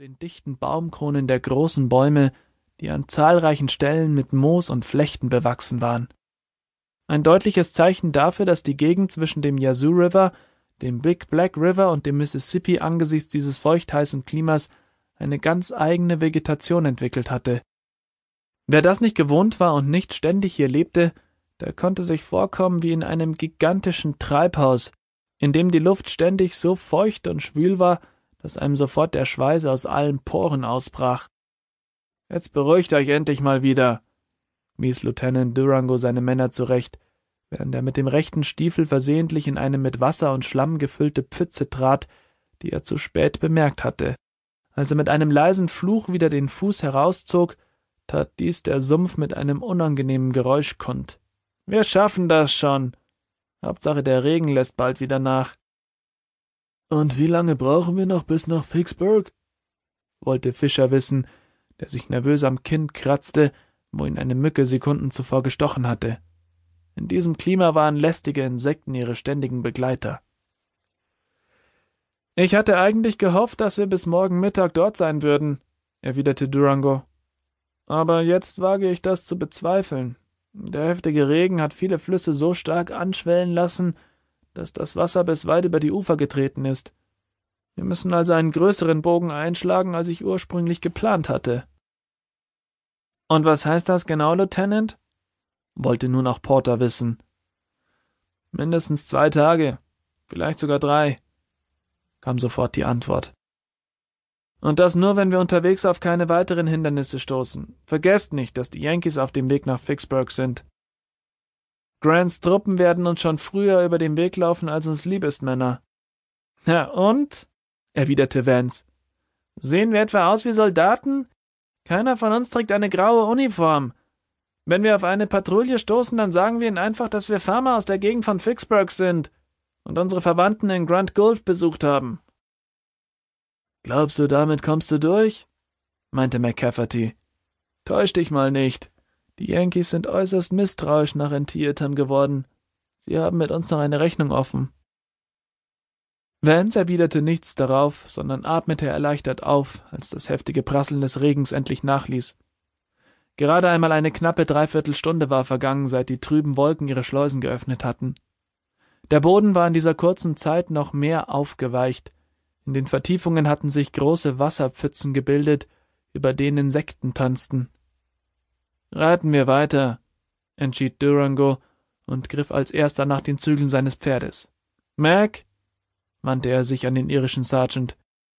den dichten Baumkronen der großen Bäume, die an zahlreichen Stellen mit Moos und Flechten bewachsen waren. Ein deutliches Zeichen dafür, dass die Gegend zwischen dem Yazoo River, dem Big Black River und dem Mississippi angesichts dieses feuchtheißen Klimas eine ganz eigene Vegetation entwickelt hatte. Wer das nicht gewohnt war und nicht ständig hier lebte, der konnte sich vorkommen wie in einem gigantischen Treibhaus, in dem die Luft ständig so feucht und schwül war, dass einem sofort der Schweiß aus allen Poren ausbrach. Jetzt beruhigt euch endlich mal wieder, wies Lieutenant Durango seine Männer zurecht, während er mit dem rechten Stiefel versehentlich in eine mit Wasser und Schlamm gefüllte Pfütze trat, die er zu spät bemerkt hatte. Als er mit einem leisen Fluch wieder den Fuß herauszog, tat dies der Sumpf mit einem unangenehmen Geräusch kund. Wir schaffen das schon. Hauptsache der Regen lässt bald wieder nach. Und wie lange brauchen wir noch bis nach Vicksburg? wollte Fischer wissen, der sich nervös am Kinn kratzte, wo ihn eine Mücke Sekunden zuvor gestochen hatte. In diesem Klima waren lästige Insekten ihre ständigen Begleiter. Ich hatte eigentlich gehofft, dass wir bis morgen Mittag dort sein würden, erwiderte Durango. Aber jetzt wage ich das zu bezweifeln. Der heftige Regen hat viele Flüsse so stark anschwellen lassen, dass das Wasser bis weit über die Ufer getreten ist. Wir müssen also einen größeren Bogen einschlagen, als ich ursprünglich geplant hatte. Und was heißt das genau, Lieutenant? wollte nun auch Porter wissen. Mindestens zwei Tage, vielleicht sogar drei, kam sofort die Antwort. Und das nur, wenn wir unterwegs auf keine weiteren Hindernisse stoßen. Vergesst nicht, dass die Yankees auf dem Weg nach Vicksburg sind. Grants Truppen werden uns schon früher über den Weg laufen, als uns lieb ist, Männer. Ja, und? erwiderte Vance. Sehen wir etwa aus wie Soldaten? Keiner von uns trägt eine graue Uniform. Wenn wir auf eine Patrouille stoßen, dann sagen wir ihnen einfach, dass wir Farmer aus der Gegend von Vicksburg sind und unsere Verwandten in Grant Gulf besucht haben. Glaubst du, damit kommst du durch? meinte McCafferty. Täusch dich mal nicht. Die Yankees sind äußerst misstrauisch nach Antietam geworden. Sie haben mit uns noch eine Rechnung offen. Vance erwiderte nichts darauf, sondern atmete erleichtert auf, als das heftige Prasseln des Regens endlich nachließ. Gerade einmal eine knappe Dreiviertelstunde war vergangen, seit die trüben Wolken ihre Schleusen geöffnet hatten. Der Boden war in dieser kurzen Zeit noch mehr aufgeweicht. In den Vertiefungen hatten sich große Wasserpfützen gebildet, über denen Insekten tanzten. Reiten wir weiter, entschied Durango und griff als erster nach den Zügeln seines Pferdes. Mac, wandte er sich an den irischen Sergeant,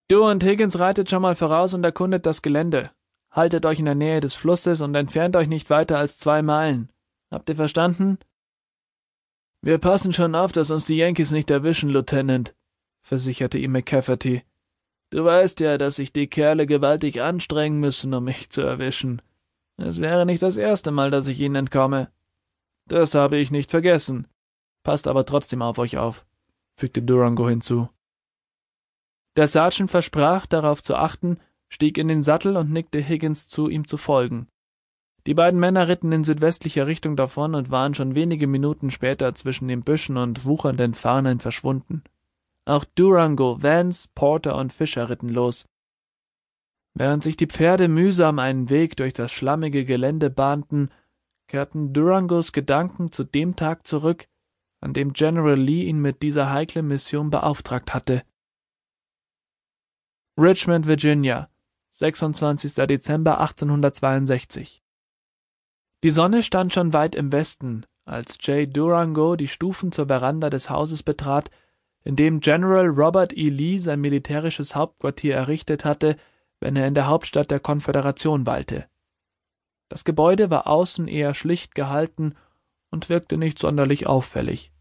du und Higgins reitet schon mal voraus und erkundet das Gelände. Haltet euch in der Nähe des Flusses und entfernt euch nicht weiter als zwei Meilen. Habt ihr verstanden? Wir passen schon auf, dass uns die Yankees nicht erwischen, Lieutenant, versicherte ihm McCafferty. Du weißt ja, dass sich die Kerle gewaltig anstrengen müssen, um mich zu erwischen. Es wäre nicht das erste Mal, dass ich ihnen entkomme. Das habe ich nicht vergessen. Passt aber trotzdem auf euch auf, fügte Durango hinzu. Der Sergeant versprach, darauf zu achten, stieg in den Sattel und nickte Higgins zu, ihm zu folgen. Die beiden Männer ritten in südwestlicher Richtung davon und waren schon wenige Minuten später zwischen den Büschen und wuchernden Farnen verschwunden. Auch Durango, Vance, Porter und Fischer ritten los. Während sich die Pferde mühsam einen Weg durch das schlammige Gelände bahnten, kehrten Durangos Gedanken zu dem Tag zurück, an dem General Lee ihn mit dieser heiklen Mission beauftragt hatte. Richmond, Virginia, 26. Dezember 1862 die Sonne stand schon weit im Westen, als J. Durango die Stufen zur Veranda des Hauses betrat, in dem General Robert E. Lee sein militärisches Hauptquartier errichtet hatte, wenn er in der Hauptstadt der Konföderation weilte. Das Gebäude war außen eher schlicht gehalten und wirkte nicht sonderlich auffällig.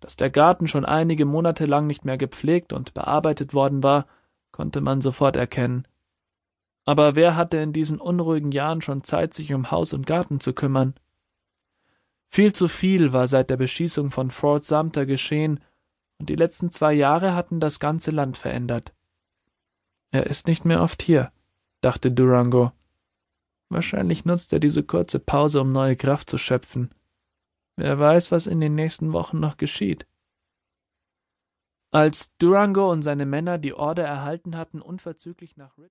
Dass der Garten schon einige Monate lang nicht mehr gepflegt und bearbeitet worden war, konnte man sofort erkennen. Aber wer hatte in diesen unruhigen Jahren schon Zeit, sich um Haus und Garten zu kümmern? Viel zu viel war seit der Beschießung von Fort Sumter geschehen, und die letzten zwei Jahre hatten das ganze Land verändert. Er ist nicht mehr oft hier, dachte Durango. Wahrscheinlich nutzt er diese kurze Pause, um neue Kraft zu schöpfen. Wer weiß, was in den nächsten Wochen noch geschieht. Als Durango und seine Männer die Order erhalten hatten, unverzüglich nach